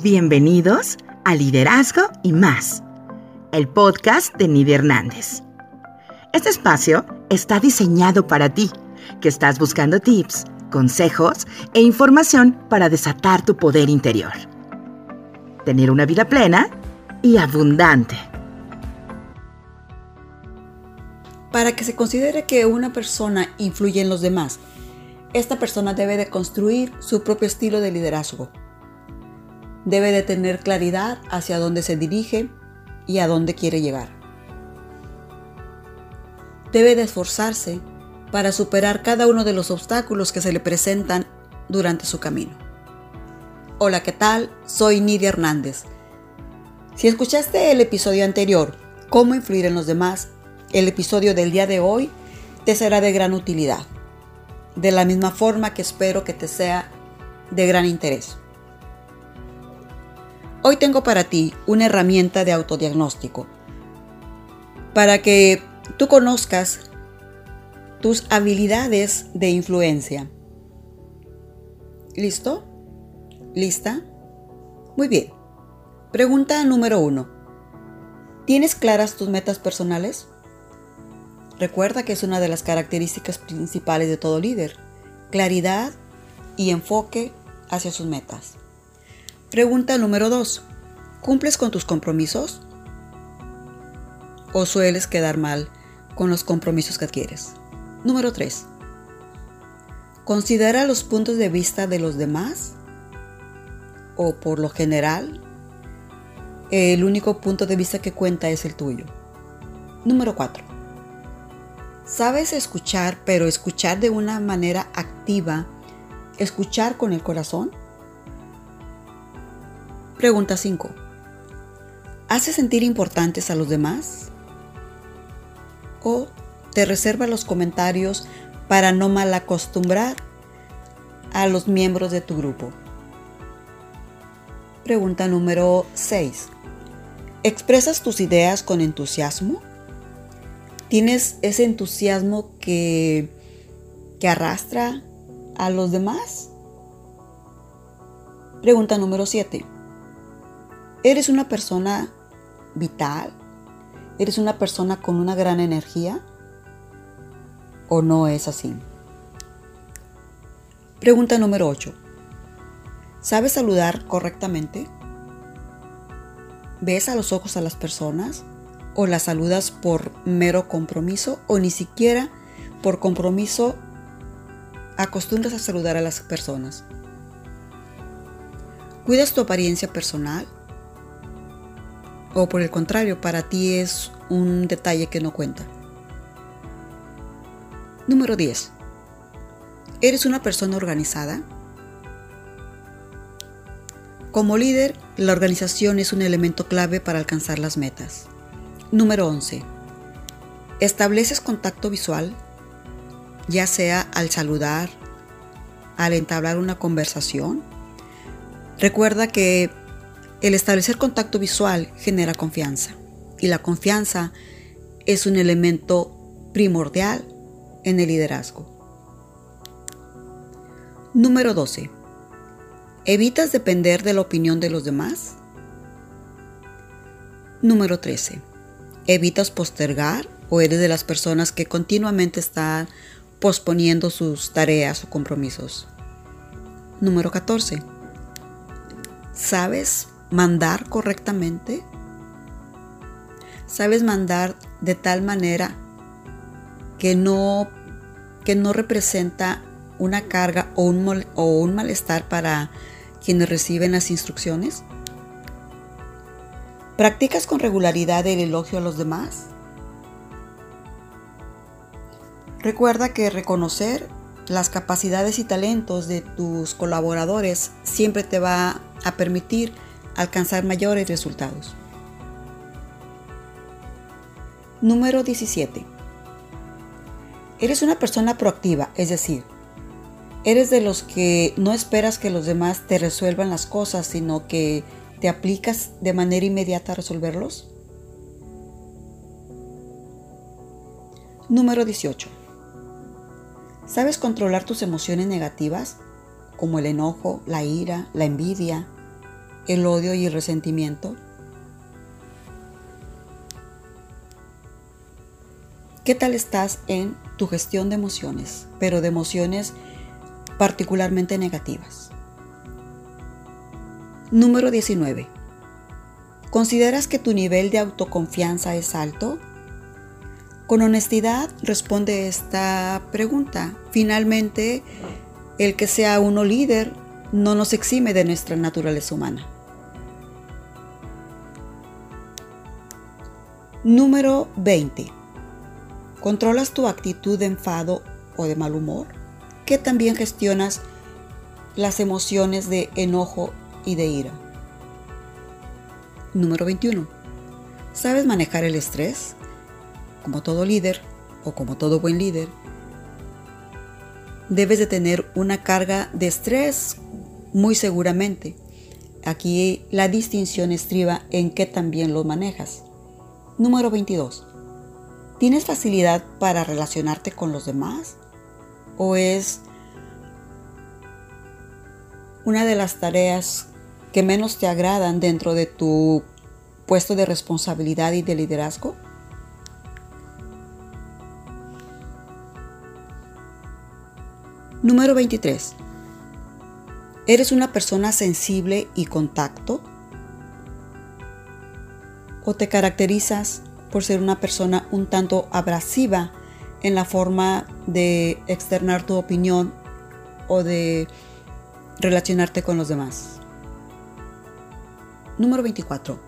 Bienvenidos a Liderazgo y más, el podcast de Nidia Hernández. Este espacio está diseñado para ti, que estás buscando tips, consejos e información para desatar tu poder interior. Tener una vida plena y abundante. Para que se considere que una persona influye en los demás, esta persona debe de construir su propio estilo de liderazgo debe de tener claridad hacia dónde se dirige y a dónde quiere llegar. Debe de esforzarse para superar cada uno de los obstáculos que se le presentan durante su camino. Hola, ¿qué tal? Soy Nidia Hernández. Si escuchaste el episodio anterior, Cómo influir en los demás, el episodio del día de hoy te será de gran utilidad. De la misma forma que espero que te sea de gran interés. Hoy tengo para ti una herramienta de autodiagnóstico para que tú conozcas tus habilidades de influencia. ¿Listo? ¿Lista? Muy bien. Pregunta número uno. ¿Tienes claras tus metas personales? Recuerda que es una de las características principales de todo líder. Claridad y enfoque hacia sus metas. Pregunta número 2. ¿Cumples con tus compromisos? ¿O sueles quedar mal con los compromisos que adquieres? Número 3. ¿Considera los puntos de vista de los demás? ¿O por lo general, el único punto de vista que cuenta es el tuyo? Número 4. ¿Sabes escuchar, pero escuchar de una manera activa? ¿Escuchar con el corazón? Pregunta 5. ¿Hace sentir importantes a los demás? ¿O te reserva los comentarios para no malacostumbrar a los miembros de tu grupo? Pregunta número 6. ¿Expresas tus ideas con entusiasmo? ¿Tienes ese entusiasmo que, que arrastra a los demás? Pregunta número 7. ¿Eres una persona vital? ¿Eres una persona con una gran energía? ¿O no es así? Pregunta número 8. ¿Sabes saludar correctamente? ¿Ves a los ojos a las personas? ¿O las saludas por mero compromiso? ¿O ni siquiera por compromiso acostumbras a saludar a las personas? ¿Cuidas tu apariencia personal? O por el contrario, para ti es un detalle que no cuenta. Número 10. ¿Eres una persona organizada? Como líder, la organización es un elemento clave para alcanzar las metas. Número 11. ¿Estableces contacto visual? Ya sea al saludar, al entablar una conversación. Recuerda que el establecer contacto visual genera confianza y la confianza es un elemento primordial en el liderazgo. Número 12. ¿Evitas depender de la opinión de los demás? Número 13. ¿Evitas postergar o eres de las personas que continuamente están posponiendo sus tareas o compromisos? Número 14. ¿Sabes mandar correctamente? ¿Sabes mandar de tal manera que no, que no representa una carga o un, o un malestar para quienes reciben las instrucciones? ¿Practicas con regularidad el elogio a los demás? Recuerda que reconocer las capacidades y talentos de tus colaboradores siempre te va a permitir alcanzar mayores resultados. Número 17. Eres una persona proactiva, es decir, eres de los que no esperas que los demás te resuelvan las cosas, sino que te aplicas de manera inmediata a resolverlos. Número 18. ¿Sabes controlar tus emociones negativas, como el enojo, la ira, la envidia, el odio y el resentimiento? ¿Qué tal estás en tu gestión de emociones, pero de emociones particularmente negativas? Número 19. ¿Consideras que tu nivel de autoconfianza es alto? Con honestidad responde esta pregunta. Finalmente, el que sea uno líder no nos exime de nuestra naturaleza humana. Número 20. ¿Controlas tu actitud de enfado o de mal humor? ¿Qué también gestionas las emociones de enojo y de ira? Número 21. ¿Sabes manejar el estrés? Como todo líder o como todo buen líder, debes de tener una carga de estrés muy seguramente. Aquí la distinción estriba en qué también lo manejas. Número 22. ¿Tienes facilidad para relacionarte con los demás? ¿O es una de las tareas que menos te agradan dentro de tu puesto de responsabilidad y de liderazgo? Número 23. ¿Eres una persona sensible y contacto? ¿O te caracterizas por ser una persona un tanto abrasiva en la forma de externar tu opinión o de relacionarte con los demás? Número 24.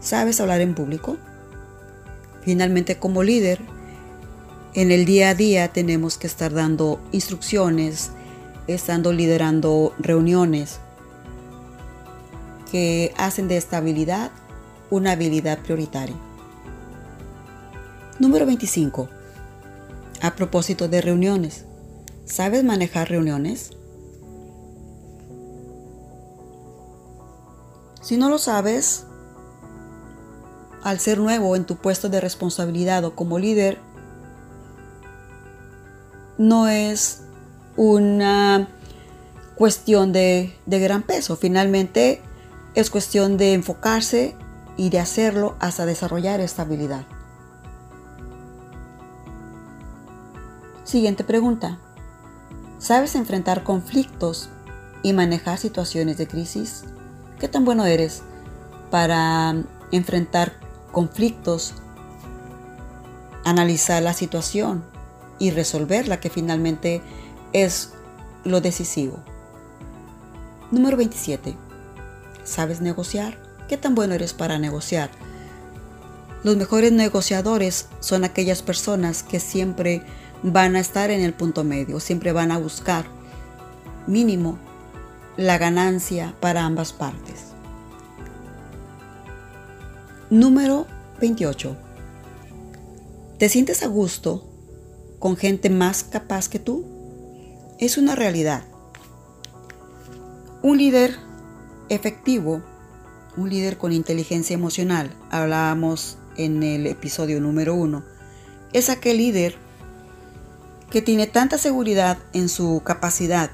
¿Sabes hablar en público? Finalmente, como líder, en el día a día tenemos que estar dando instrucciones, estando liderando reuniones que hacen de esta habilidad una habilidad prioritaria. Número 25. A propósito de reuniones, ¿sabes manejar reuniones? Si no lo sabes, al ser nuevo en tu puesto de responsabilidad o como líder, no es una cuestión de, gran peso. Finalmente es cuestión de enfocarse y de hacerlo hasta desarrollar esta habilidad. Siguiente pregunta. ¿Sabes enfrentar conflictos y manejar situaciones de crisis? ¿Qué tan bueno eres para enfrentar conflictos, analizar la situación y resolverla, que finalmente es lo decisivo. Número 27. ¿Sabes negociar? ¿Qué tan bueno eres para negociar? Los mejores negociadores son aquellas personas que siempre van a estar en el punto medio, siempre van a buscar mínimo la ganancia para ambas partes. Número 28. ¿Te sientes a gusto con gente más capaz que tú? Es una realidad. Un líder efectivo, un líder con inteligencia emocional, hablábamos en el episodio número uno, es aquel líder que tiene tanta seguridad en su capacidad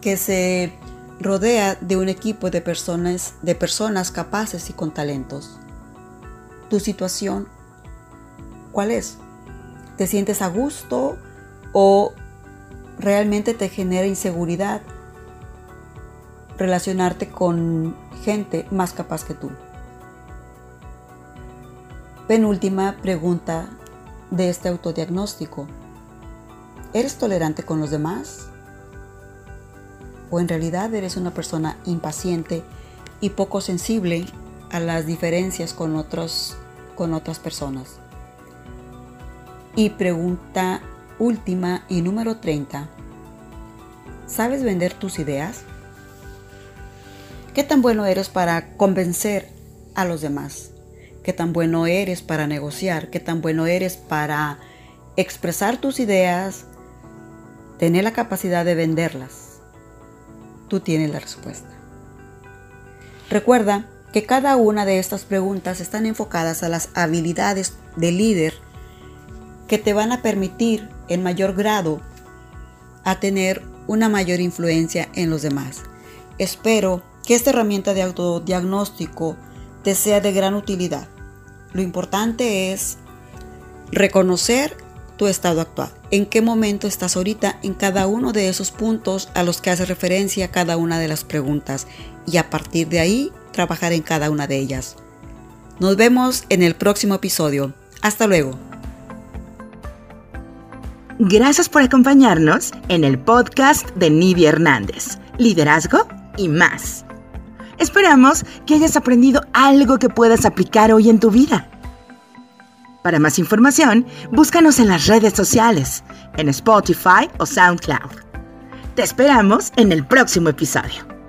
que se rodea de un equipo de personas, de personas capaces y con talentos. Tu situación, ¿cuál es? te sientes a gusto o realmente te genera inseguridad relacionarte con gente más capaz que tú. Penúltima pregunta de este autodiagnóstico. ¿Eres tolerante con los demás? ¿O en realidad eres una persona impaciente y poco sensible a las diferencias con, otros, con otras personas? Y pregunta última y número 30. ¿Sabes vender tus ideas? ¿Qué tan bueno eres para convencer a los demás? ¿Qué tan bueno eres para negociar? ¿Qué tan bueno eres para expresar tus ideas? Tener la capacidad de venderlas. Tú tienes la respuesta. Recuerda que cada una de estas preguntas están enfocadas a las habilidades de líder que te van a permitir en mayor grado a tener una mayor influencia en los demás. Espero que esta herramienta de autodiagnóstico te sea de gran utilidad. Lo importante es reconocer tu estado actual. En qué momento estás ahorita en cada uno de esos puntos a los que hace referencia cada una de las preguntas y a partir de ahí trabajar en cada una de ellas. Nos vemos en el próximo episodio. Hasta luego. Gracias por acompañarnos en el podcast de Nidia Hernández, Liderazgo y más. Esperamos que hayas aprendido algo que puedas aplicar hoy en tu vida. Para más información, búscanos en las redes sociales, en Spotify o SoundCloud. Te esperamos en el próximo episodio.